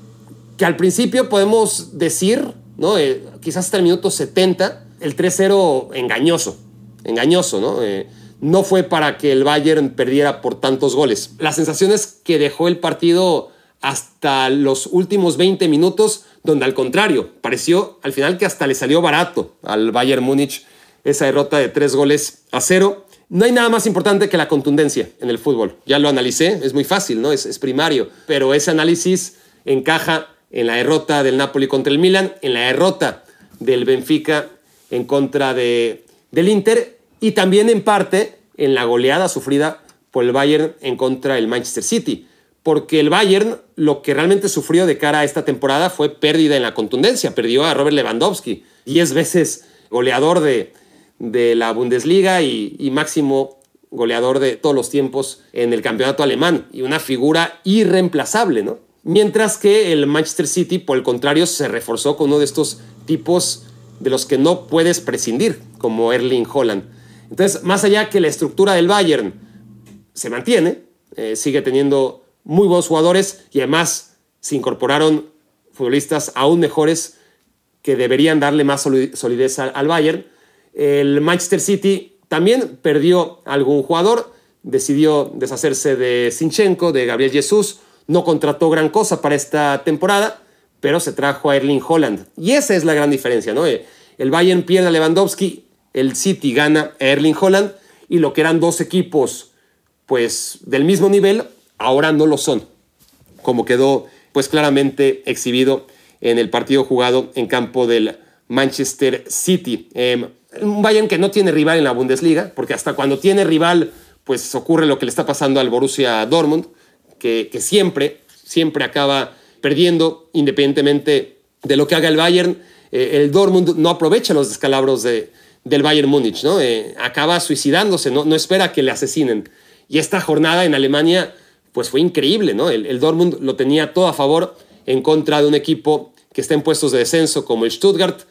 S3: que al principio podemos decir, ¿no? Eh, quizás hasta el minuto 70, el 3-0 engañoso, engañoso, ¿no? Eh, no fue para que el Bayern perdiera por tantos goles. La sensación es que dejó el partido hasta los últimos 20 minutos, donde al contrario, pareció al final que hasta le salió barato al Bayern Múnich esa derrota de tres goles a cero. No hay nada más importante que la contundencia en el fútbol. Ya lo analicé, es muy fácil, ¿no? Es, es primario, pero ese análisis encaja en la derrota del Napoli contra el Milan, en la derrota del Benfica en contra de, del Inter y también en parte en la goleada sufrida por el Bayern en contra del Manchester City. Porque el Bayern lo que realmente sufrió de cara a esta temporada fue pérdida en la contundencia. Perdió a Robert Lewandowski, 10 veces goleador de, de la Bundesliga y, y máximo goleador de todos los tiempos en el campeonato alemán y una figura irreemplazable, ¿no? Mientras que el Manchester City, por el contrario, se reforzó con uno de estos tipos de los que no puedes prescindir, como Erling Holland. Entonces, más allá que la estructura del Bayern se mantiene, eh, sigue teniendo muy buenos jugadores y además se incorporaron futbolistas aún mejores que deberían darle más solidez al Bayern. El Manchester City también perdió algún jugador, decidió deshacerse de Sinchenko, de Gabriel Jesús, no contrató gran cosa para esta temporada, pero se trajo a Erling Holland. Y esa es la gran diferencia, ¿no? Eh, el Bayern pierde a Lewandowski, el City gana a Erling Holland, y lo que eran dos equipos, pues, del mismo nivel, ahora no lo son, como quedó, pues, claramente exhibido en el partido jugado en campo del Manchester City. Eh, un Bayern que no tiene rival en la Bundesliga, porque hasta cuando tiene rival, pues ocurre lo que le está pasando al Borussia Dortmund que, siempre, siempre acaba perdiendo independientemente de lo que haga el Bayern. Eh, el Dortmund no aprovecha los descalabros de, del Bayern Múnich, ¿no? Eh, acaba suicidándose, ¿no? no espera que le asesinen. Y esta jornada en Alemania, pues fue increíble, ¿no? El, el Dortmund lo tenía todo a favor en contra de un equipo que está en puestos de descenso como el Stuttgart,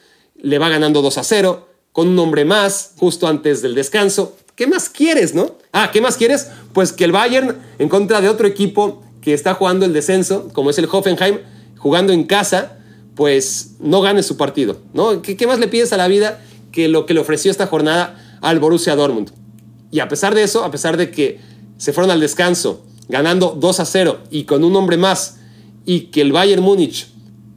S3: le va ganando 2 a 0, con un hombre más justo antes del descanso. ¿Qué más quieres, no? Ah, ¿qué más quieres? Pues que el Bayern, en contra de otro equipo que está jugando el descenso, como es el Hoffenheim, jugando en casa, pues no gane su partido, ¿no? ¿Qué, más le pides a la vida que lo que le ofreció esta jornada al Borussia Dortmund? Y a pesar de eso, a pesar de que se fueron al descanso ganando 2 a 0 y con un hombre más, y que el Bayern Múnich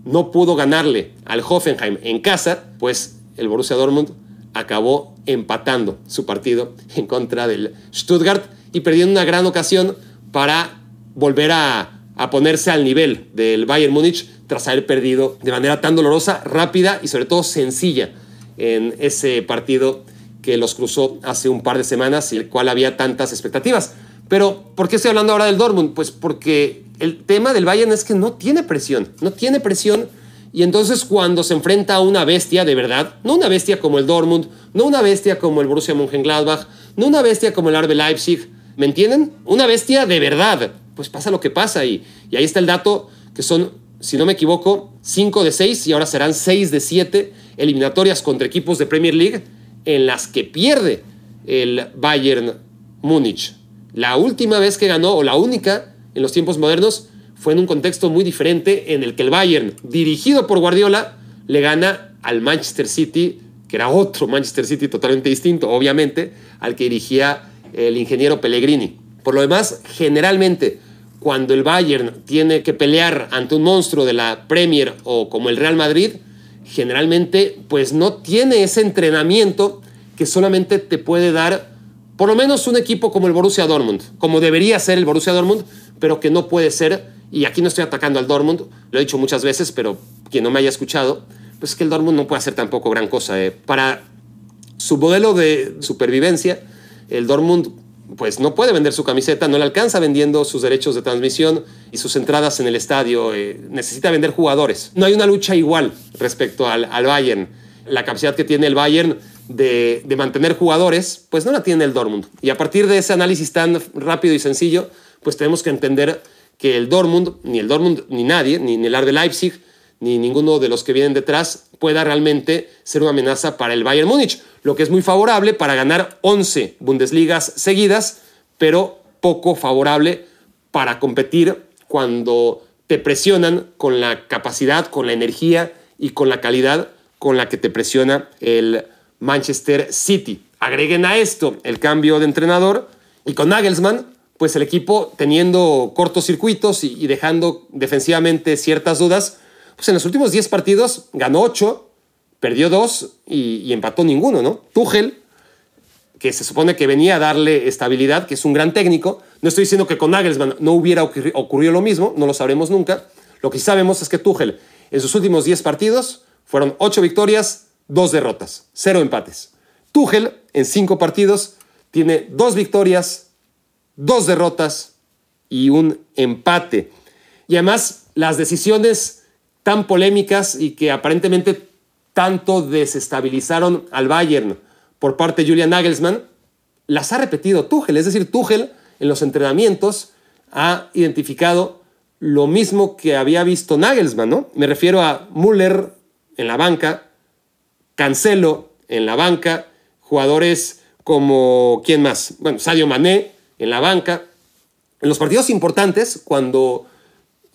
S3: no pudo ganarle al Hoffenheim en casa, pues el Borussia Dortmund acabó empatando su partido en contra del Stuttgart y perdiendo una gran ocasión para volver a, ponerse al nivel del Bayern Múnich tras haber perdido de manera tan dolorosa, rápida y sobre todo sencilla en ese partido que los cruzó hace un par de semanas y el cual había tantas expectativas. Pero, ¿por qué estoy hablando ahora del Dortmund? Pues porque el tema del Bayern es que no tiene presión, no tiene presión y entonces cuando se enfrenta a una bestia de verdad, no una bestia como el Dortmund, no una bestia como el Borussia Mönchengladbach, no una bestia como el RB Leipzig, ¿me entienden? Una bestia de verdad. Pues pasa lo que pasa y, y ahí está el dato que son, si no me equivoco, 5 de 6 y ahora serán 6 de 7 eliminatorias contra equipos de Premier League en las que pierde el Bayern Múnich. La última vez que ganó, o la única en los tiempos modernos, fue en un contexto muy diferente en el que el Bayern, dirigido por Guardiola, le gana al Manchester City, que era otro Manchester City totalmente distinto, obviamente, al que dirigía el ingeniero Pellegrini. Por lo demás, generalmente, cuando el Bayern tiene que pelear ante un monstruo de la Premier o como el Real Madrid, generalmente pues no tiene ese entrenamiento que solamente te puede dar por lo menos un equipo como el Borussia Dortmund, como debería ser el Borussia Dortmund, pero que no puede ser y aquí no estoy atacando al Dortmund, lo he dicho muchas veces, pero quien no me haya escuchado, pues es que el Dortmund no puede hacer tampoco gran cosa. Eh. Para su modelo de supervivencia, el Dortmund pues no puede vender su camiseta, no le alcanza vendiendo sus derechos de transmisión y sus entradas en el estadio, eh, necesita vender jugadores. No hay una lucha igual respecto al, al Bayern. La capacidad que tiene el Bayern de, de, mantener jugadores, pues no la tiene el Dortmund. Y a partir de ese análisis tan rápido y sencillo, pues tenemos que entender que el Dortmund, ni el Dortmund, ni nadie, ni, el Ar de Leipzig, ni ninguno de los que vienen detrás pueda realmente ser una amenaza para el Bayern Múnich, lo que es muy favorable para ganar 11 Bundesligas seguidas, pero poco favorable para competir cuando te presionan con la capacidad, con la energía y con la calidad con la que te presiona el Manchester City. Agreguen a esto el cambio de entrenador y con Nagelsmann, pues el equipo teniendo cortocircuitos y, y dejando defensivamente ciertas dudas, pues en los últimos 10 partidos ganó 8, perdió 2 y, empató ninguno, ¿no? Tuchel que se supone que venía a darle estabilidad, que es un gran técnico. No estoy diciendo que con Nagelsmann no hubiera ocurrido lo mismo, no lo sabremos nunca. Lo que sí sabemos es que Tuchel en sus últimos 10 partidos fueron 8 victorias, 2 derrotas, 0 empates. Tuchel en 5 partidos tiene 2 victorias, 2 derrotas y un empate. Y además las decisiones tan polémicas y que aparentemente tanto desestabilizaron al Bayern por parte de Julian Nagelsmann, las ha repetido Tuchel. Es decir, Tuchel en los entrenamientos ha identificado lo mismo que había visto Nagelsmann, ¿no? Me refiero a Müller en la banca, Cancelo en la banca, jugadores como, ¿quién más? Bueno, Sadio Mané en la banca. En los partidos importantes, cuando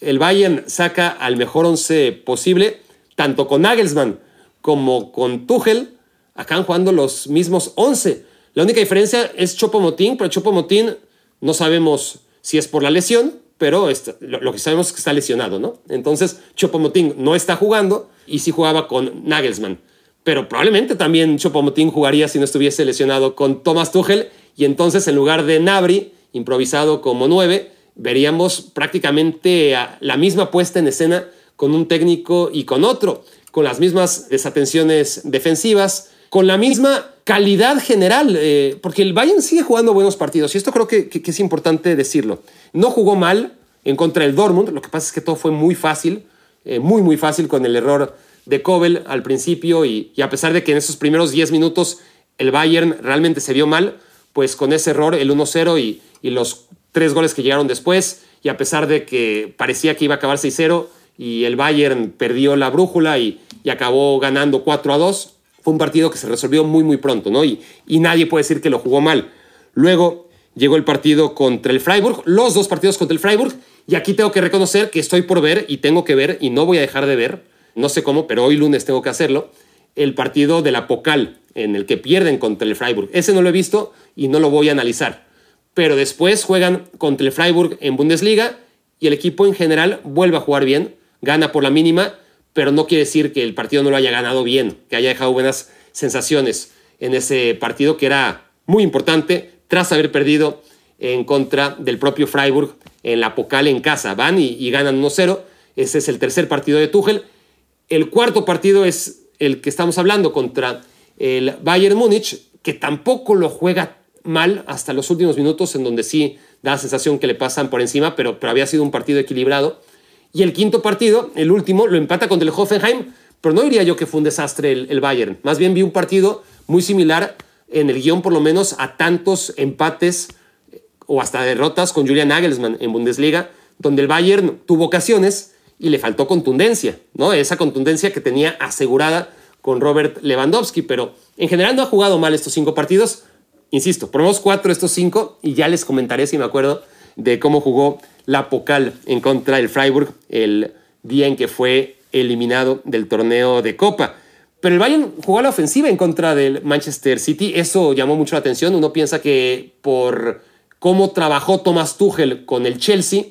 S3: el Bayern saca al mejor once posible, tanto con Nagelsmann como con Tuchel, acaban jugando los mismos 11. La única diferencia es Chopo Motín, pero Chopo Motín no sabemos si es por la lesión, pero lo, que sabemos es que está lesionado, ¿no? Entonces Chopo Motín no está jugando y sí jugaba con Nagelsmann. Pero probablemente también Chopo Motín jugaría si no estuviese lesionado con Thomas Tuchel y entonces en lugar de Nabri, improvisado como 9, veríamos prácticamente la misma puesta en escena con un técnico y con otro, con las mismas desatenciones defensivas, con la misma calidad general, eh, porque el Bayern sigue jugando buenos partidos y esto creo que, es importante decirlo. No jugó mal en contra del Dortmund, lo que pasa es que todo fue muy fácil, eh, muy, muy fácil con el error de Kobel al principio y, a pesar de que en esos primeros 10 minutos el Bayern realmente se vio mal, pues con ese error, el 1-0 y, los tres goles que llegaron después, y a pesar de que parecía que iba a acabar 6-0 y el Bayern perdió la brújula y, y acabó ganando 4-2, fue un partido que se resolvió muy, muy pronto, ¿no? Y, y nadie puede decir que lo jugó mal. Luego llegó el partido contra el Freiburg, los dos partidos contra el Freiburg, y aquí tengo que reconocer que estoy por ver y tengo que ver y no voy a dejar de ver, no sé cómo, pero hoy lunes tengo que hacerlo, el partido de la Pocal, en el que pierden contra el Freiburg. Ese no lo he visto y no lo voy a analizar. Pero después juegan contra el Freiburg en Bundesliga y el equipo en general vuelve a jugar bien, gana por la mínima pero no quiere decir que el partido no lo haya ganado bien, que haya dejado buenas sensaciones en ese partido que era muy importante tras haber perdido en contra del propio Freiburg en la Pocal en casa. Van y, ganan 1-0. Ese es el tercer partido de Tuchel. El cuarto partido es el que estamos hablando contra el Bayern Múnich, que tampoco lo juega mal hasta los últimos minutos, en donde sí da la sensación que le pasan por encima, pero, pero había sido un partido equilibrado. Y el quinto partido, el último, lo empata contra el Hoffenheim, pero no diría yo que fue un desastre el, Bayern. Más bien vi un partido muy similar en el guion, por lo menos, a tantos empates o hasta derrotas con Julian Nagelsmann en Bundesliga, donde el Bayern tuvo ocasiones y le faltó contundencia, ¿no? Esa contundencia que tenía asegurada con Robert Lewandowski, pero en general no ha jugado mal estos cinco partidos. Insisto, menos cuatro estos cinco y ya les comentaré si me acuerdo de cómo jugó la Pocal en contra del Freiburg el día en que fue eliminado del torneo de Copa. Pero el Bayern jugó la ofensiva en contra del Manchester City. Eso llamó mucho la atención. Uno piensa que por cómo trabajó Thomas Tuchel con el Chelsea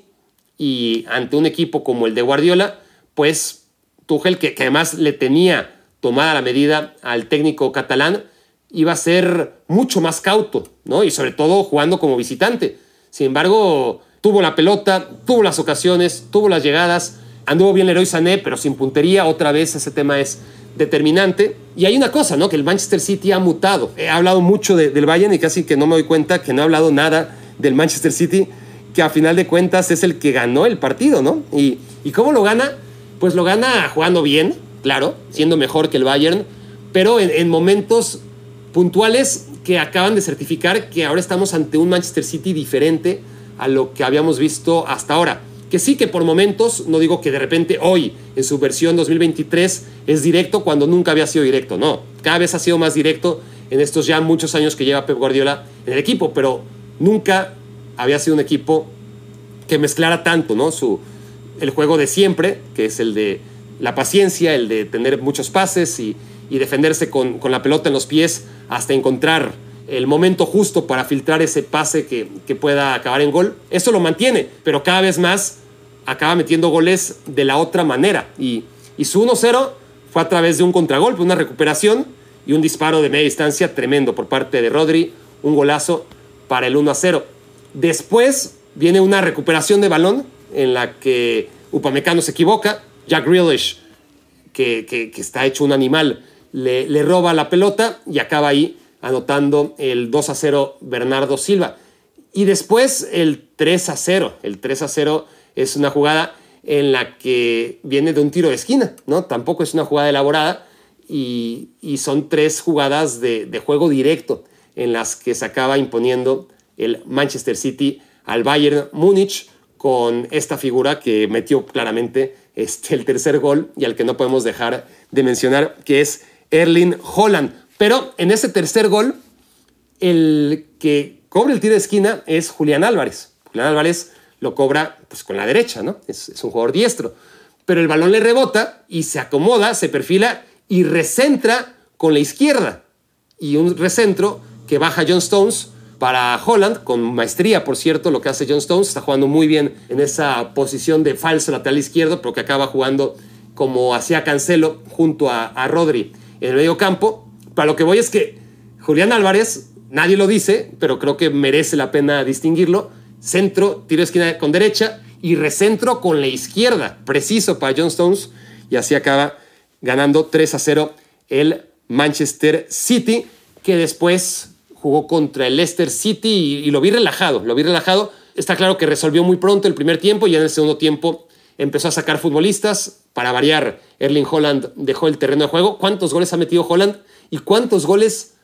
S3: y ante un equipo como el de Guardiola, pues Tuchel, que, que además le tenía tomada la medida al técnico catalán, iba a ser mucho más cauto, ¿no? Y sobre todo jugando como visitante. Sin embargo, tuvo la pelota, tuvo las ocasiones, tuvo las llegadas, anduvo bien Leroy Sané, pero sin puntería, otra vez ese tema es determinante. Y hay una cosa, ¿no? Que el Manchester City ha mutado. He hablado mucho del Bayern y casi que no me doy cuenta que no he hablado nada del Manchester City, que a final de cuentas es el que ganó el partido, ¿no? Y, y cómo lo gana? Pues lo gana jugando bien, claro, siendo mejor que el Bayern, pero en, en momentos puntuales que acaban de certificar que ahora estamos ante un Manchester City diferente a lo que habíamos visto hasta ahora. Que sí que por momentos, no digo que de repente hoy, en su versión 2023, es directo cuando nunca había sido directo, no. Cada vez ha sido más directo en estos ya muchos años que lleva Pep Guardiola en el equipo, pero nunca había sido un equipo que mezclara tanto, ¿no? Su, el juego de siempre, que es el de la paciencia, el de tener muchos pases y, defenderse con, la pelota en los pies hasta encontrar el momento justo para filtrar ese pase que, que pueda acabar en gol. Eso lo mantiene, pero cada vez más acaba metiendo goles de la otra manera. Y, y su 1-0 fue a través de un contragolpe, una recuperación y un disparo de media distancia tremendo por parte de Rodri, un golazo para el 1-0. Después viene una recuperación de balón en la que Upamecano se equivoca, Jack Grealish, que, que, está hecho un animal, le, le roba la pelota y acaba ahí anotando el 2 0 Bernardo Silva. Y después el 3 0. El 3 0 es una jugada en la que viene de un tiro de esquina, ¿no? Tampoco es una jugada elaborada y, son tres jugadas de, juego directo en las que se acaba imponiendo el Manchester City al Bayern Múnich con esta figura que metió claramente este, el tercer gol y al que no podemos dejar de mencionar, que es Erling Holland. Pero en ese tercer gol, el que cobra el tiro de esquina es Julián Álvarez. Julián Álvarez lo cobra pues, con la derecha, ¿no? Es, un jugador diestro. Pero el balón le rebota y se acomoda, se perfila y recentra con la izquierda. Y un recentro que baja John Stones para Holland, con maestría, por cierto, lo que hace John Stones. Está jugando muy bien en esa posición de falso lateral izquierdo, pero que acaba jugando como hacía Cancelo junto a, a Rodri en el medio campo. Para lo que voy es que Julián Álvarez, nadie lo dice, pero creo que merece la pena distinguirlo centro, tiro esquina con derecha y recentro con la izquierda, preciso para John Stones, y así acaba ganando 3 a 0 el Manchester City, que después jugó contra el Leicester City y, lo vi relajado, lo vi relajado. Está claro que resolvió muy pronto el primer tiempo y en el segundo tiempo empezó a sacar futbolistas. Para variar, Erling Holland dejó el terreno de juego. ¿Cuántos goles ha metido Holland? ¿Y cuántos goles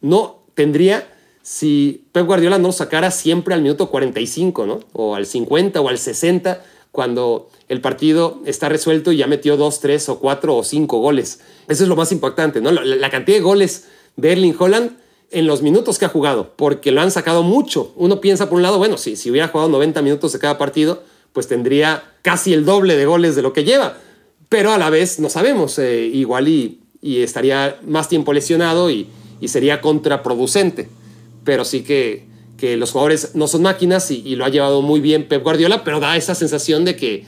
S3: no tendría si Pep Guardiola no sacara siempre al minuto 45, ¿no? O al 50 o al 60, cuando el partido está resuelto y ya metió dos, tres o cuatro o cinco goles. Eso es lo más impactante, ¿no? La, cantidad de goles de Erling Holland en los minutos que ha jugado, porque lo han sacado mucho. Uno piensa por un lado, bueno, si, si hubiera jugado 90 minutos de cada partido, pues tendría casi el doble de goles de lo que lleva. Pero a la vez no sabemos, eh, igual y, estaría más tiempo lesionado y, y sería contraproducente pero sí que, que los jugadores no son máquinas y, lo ha llevado muy bien Pep Guardiola, pero da esa sensación de que,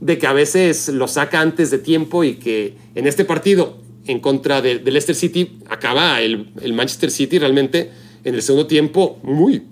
S3: de que a veces lo saca antes de tiempo y que en este partido en contra de Leicester City acaba el, el, Manchester City realmente en el segundo tiempo muy,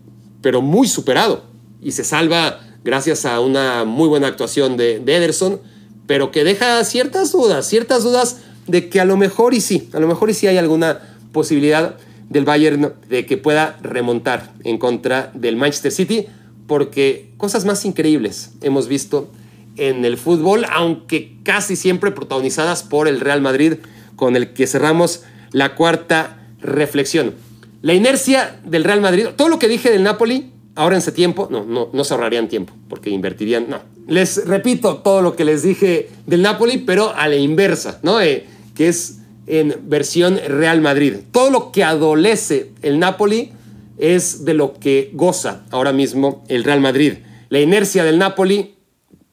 S3: pero muy superado. Y se salva gracias a una muy buena actuación de, de Ederson, pero que deja ciertas dudas, ciertas dudas de que a lo mejor y sí, a lo mejor y sí hay alguna posibilidad del Bayern de que pueda remontar en contra del Manchester City, porque cosas más increíbles hemos visto en el fútbol, aunque casi siempre protagonizadas por el Real Madrid, con el que cerramos la cuarta reflexión. La inercia del Real Madrid, todo lo que dije del Napoli, ahora en ese tiempo, no, no, no se ahorrarían tiempo, porque invertirían, no. Les repito todo lo que les dije del Napoli, pero a la inversa, ¿no? Eh, que es en versión Real Madrid. Todo lo que adolece el Napoli es de lo que goza ahora mismo el Real Madrid. La inercia del Napoli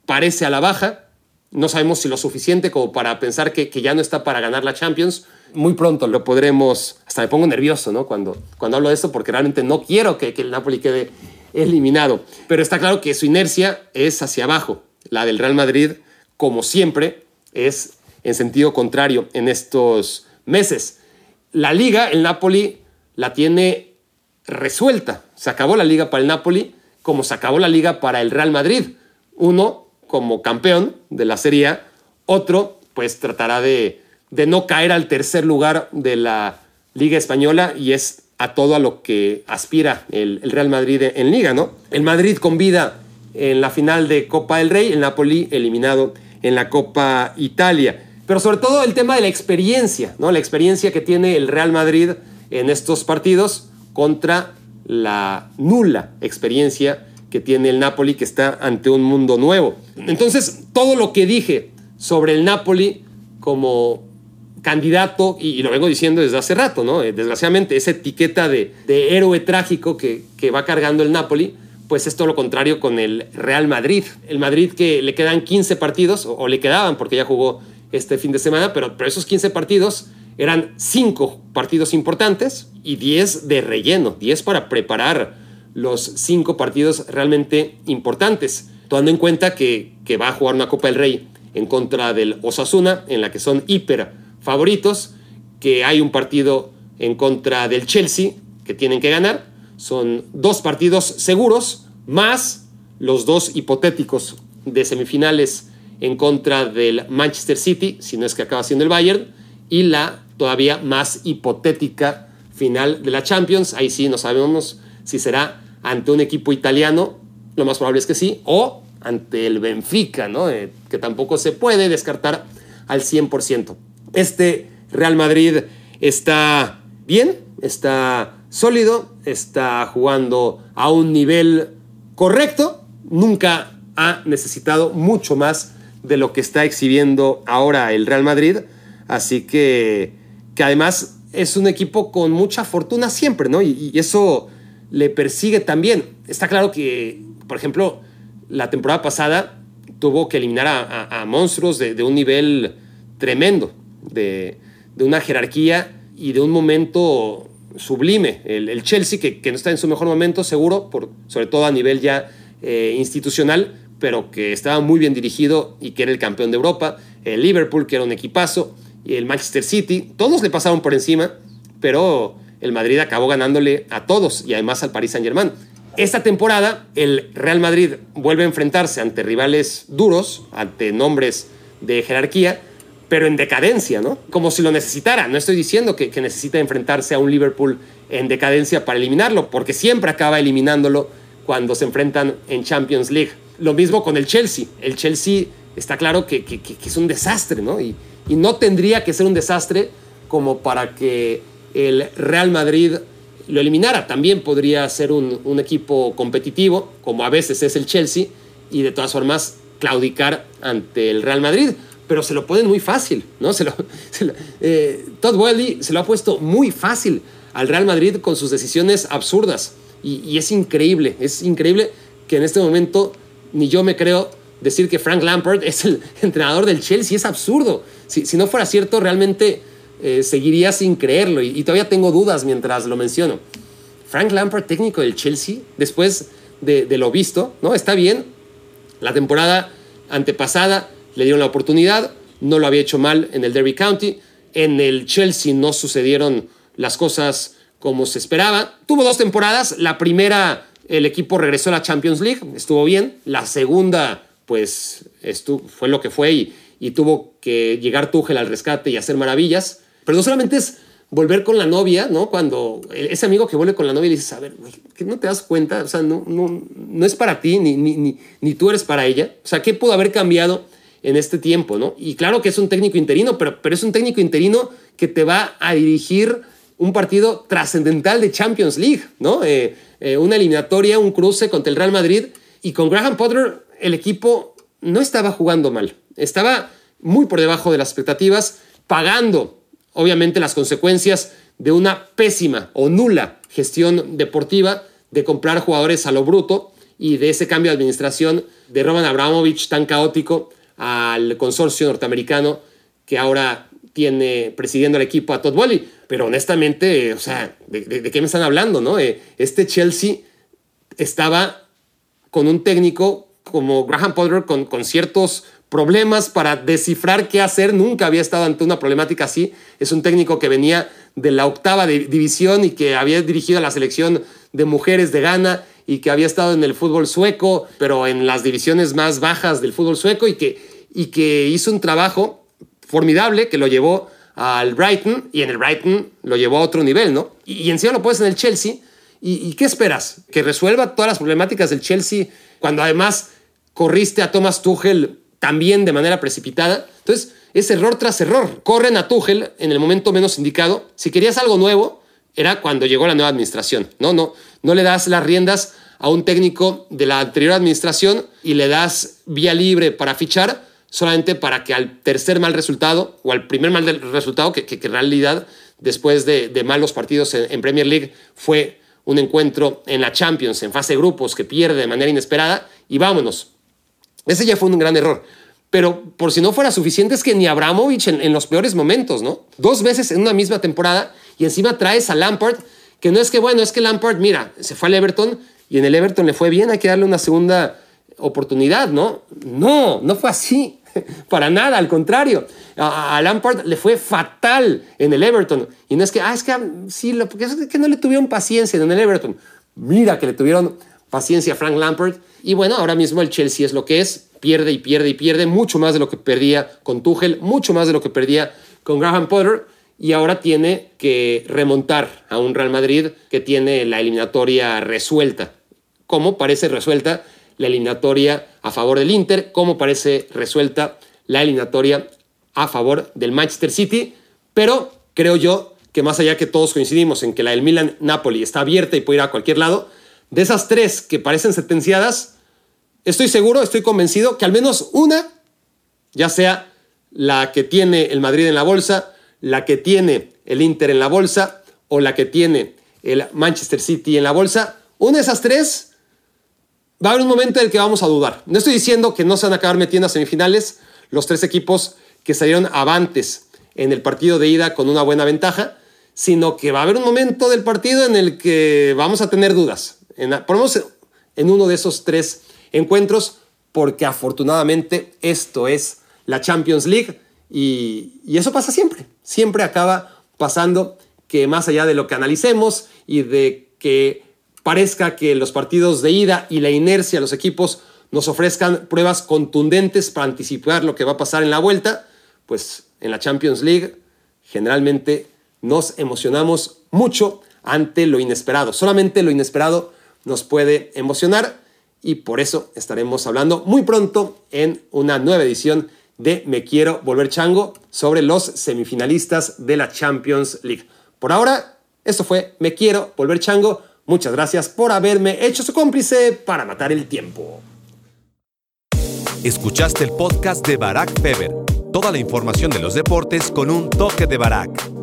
S3: parece a la baja. No sabemos si lo suficiente como para pensar que, ya no está para ganar la Champions. Muy pronto lo podremos. Hasta me pongo nervioso ¿no? cuando, cuando hablo de esto porque realmente no quiero que, que el Napoli quede eliminado. Pero está claro que su inercia es hacia abajo. La del Real Madrid, como siempre, es en sentido contrario en estos meses. La liga, el Napoli la tiene resuelta. Se acabó la liga para el Napoli como se acabó la liga para el Real Madrid. Uno como campeón de la Serie otro pues tratará de, de no caer al tercer lugar de la Liga Española y es a todo a lo que aspira el, el, Real Madrid en liga, ¿no? El Madrid con vida en la final de Copa del Rey, el Napoli eliminado en la Copa Italia pero sobre todo el tema de la experiencia, ¿no? La experiencia que tiene el Real Madrid en estos partidos contra la nula experiencia que tiene el Napoli que está ante un mundo nuevo. Entonces, todo lo que dije sobre el Napoli como candidato, y, lo vengo diciendo desde hace rato, ¿no? Eh, desgraciadamente, esa etiqueta de, héroe trágico que, va cargando el Napoli, pues es todo lo contrario con el Real Madrid. El Madrid que le quedan 15 partidos, o, le quedaban porque ya jugó este fin de semana, pero, pero esos 15 partidos eran 5 partidos importantes y 10 de relleno, 10 para preparar los 5 partidos realmente importantes, tomando en cuenta que, que va a jugar una Copa del Rey en contra del Osasuna, en la que son hiper favoritos, que hay un partido en contra del Chelsea que tienen que ganar. Son dos partidos seguros, más los dos hipotéticos de semifinales en contra del Manchester City, si no es que acaba siendo el Bayern, y la todavía más hipotética final de la Champions. Ahí sí no sabemos si será ante un equipo italiano, lo más probable es que sí, o ante el Benfica, ¿no? Eh, que tampoco se puede descartar al 100%. Este Real Madrid está bien, está sólido, está jugando a un nivel correcto, nunca ha necesitado mucho más de lo que está exhibiendo ahora el Real Madrid, así que, que además es un equipo con mucha fortuna siempre, ¿no? Y, eso le persigue también. Está claro que, por ejemplo, la temporada pasada tuvo que eliminar a, monstruos de, un nivel tremendo, de, una jerarquía y de un momento sublime. El, Chelsea, que, no está en su mejor momento, seguro, sobre todo a nivel ya eh, institucional, pero que estaba muy bien dirigido y que era el campeón de Europa. El Liverpool, que era un equipazo. Y el Manchester City, todos le pasaron por encima, pero el Madrid acabó ganándole a todos y además al Paris Saint-Germain. Esta temporada, el Real Madrid vuelve a enfrentarse ante rivales duros, ante nombres de jerarquía, pero en decadencia, ¿no? Como si lo necesitara. No estoy diciendo que, que necesita enfrentarse a un Liverpool en decadencia para eliminarlo, porque siempre acaba eliminándolo cuando se enfrentan en Champions League. Lo mismo con el Chelsea. El Chelsea está claro que, es un desastre, ¿no? Y, no tendría que ser un desastre como para que el Real Madrid lo eliminara. También podría ser un, equipo competitivo, como a veces es el Chelsea, y de todas formas claudicar ante el Real Madrid. Pero se lo ponen muy fácil, ¿no? Se lo, eh, Todd Welly se lo ha puesto muy fácil al Real Madrid con sus decisiones absurdas. Y, es increíble, es increíble que en este momento ni yo me creo decir que Frank Lampard es el entrenador del Chelsea. Es absurdo. Si no fuera cierto, realmente eh, seguiría sin creerlo. Y, todavía tengo dudas mientras lo menciono. Frank Lampard, técnico del Chelsea, después de, lo visto, ¿no? Está bien. La temporada antepasada le dieron la oportunidad. No lo había hecho mal en el Derby County. En el Chelsea no sucedieron las cosas como se esperaba. Tuvo dos temporadas. La primera el equipo regresó a la Champions League, estuvo bien. La segunda, pues, fue lo que fue y, tuvo que llegar Tuchel al rescate y hacer maravillas. Pero no solamente es volver con la novia, ¿no? Cuando ese amigo que vuelve con la novia le dices, a ver, ¿qué no te das cuenta? O sea, no, no, no es para ti, ni, ni, ni, tú eres para ella. O sea, ¿qué pudo haber cambiado en este tiempo, no? Y claro que es un técnico interino, pero, pero es un técnico interino que te va a dirigir un partido trascendental de Champions League, ¿no? Eh, eh, una eliminatoria, un cruce contra el Real Madrid. Y con Graham Potter el equipo no estaba jugando mal. Estaba muy por debajo de las expectativas, pagando obviamente las consecuencias de una pésima o nula gestión deportiva de comprar jugadores a lo bruto y de ese cambio de administración de Roman Abramovich tan caótico al consorcio norteamericano que ahora tiene presidiendo el equipo a Todd Wally. Pero honestamente, o sea, ¿de, qué me están hablando? no? Eh, este Chelsea estaba con un técnico como Graham Potter con, con ciertos problemas para descifrar qué hacer. Nunca había estado ante una problemática así. Es un técnico que venía de la octava división y que había dirigido a la selección de mujeres de Ghana y que había estado en el fútbol sueco, pero en las divisiones más bajas del fútbol sueco y que, y que hizo un trabajo formidable que lo llevó al Brighton y en el Brighton lo llevó a otro nivel, ¿no? Y, encima lo puedes en el Chelsea. ¿Y, qué esperas? ¿Que resuelva todas las problemáticas del Chelsea cuando además corriste a Thomas Tuchel también de manera precipitada? Entonces, es error tras error. Corren a Tuchel en el momento menos indicado. Si querías algo nuevo, era cuando llegó la nueva administración. No, no, no le das las riendas a un técnico de la anterior administración y le das vía libre para fichar solamente para que al tercer mal resultado o al primer mal resultado, que, en realidad después de, malos partidos en, Premier League fue un encuentro en la Champions, en fase de grupos, que pierde de manera inesperada, y vámonos. Ese ya fue un gran error. Pero por si no fuera suficiente es que ni Abramovich en, en los peores momentos, ¿no? Dos veces en una misma temporada y encima traes a Lampard, que no es que, bueno, es que Lampard, mira, se fue al Everton y en el Everton le fue bien, hay que darle una segunda oportunidad, ¿no? No, no fue así. Para nada, al contrario. A, Lampard le fue fatal en el Everton. Y no es que, ah, es que sí, lo, porque es que no le tuvieron paciencia en el Everton. Mira que le tuvieron paciencia Frank Lampard. Y bueno, ahora mismo el Chelsea es lo que es. Pierde y pierde y pierde mucho más de lo que perdía con Tuchel, mucho más de lo que perdía con Graham Potter. Y ahora tiene que remontar a un Real Madrid que tiene la eliminatoria resuelta cómo parece resuelta la eliminatoria a favor del Inter, cómo parece resuelta la eliminatoria a favor del Manchester City, pero creo yo que más allá que todos coincidimos en que la del Milan Napoli está abierta y puede ir a cualquier lado, de esas tres que parecen sentenciadas, estoy seguro, estoy convencido que al menos una, ya sea la que tiene el Madrid en la bolsa, la que tiene el Inter en la bolsa o la que tiene el Manchester City en la bolsa, una de esas tres va a haber un momento en el que vamos a dudar. No estoy diciendo que no se van a acabar metiendo a semifinales los tres equipos que salieron avantes en el partido de ida con una buena ventaja, sino que va a haber un momento del partido en el que vamos a tener dudas. En, ponemos en uno de esos tres encuentros, porque afortunadamente esto es la Champions League y, y eso pasa siempre. Siempre acaba pasando que más allá de lo que analicemos y de que parezca que los partidos de ida y la inercia de los equipos nos ofrezcan pruebas contundentes para anticipar lo que va a pasar en la vuelta, pues en la Champions League generalmente nos emocionamos mucho ante lo inesperado. Solamente lo inesperado nos puede emocionar y por eso estaremos hablando muy pronto en una nueva edición de Me Quiero Volver Chango sobre los semifinalistas de la Champions League. Por ahora, esto fue Me Quiero Volver Chango Muchas gracias por haberme hecho su cómplice para matar el tiempo.
S1: Escuchaste el podcast de Barack Feber. Toda la información de los deportes con un toque de Barack.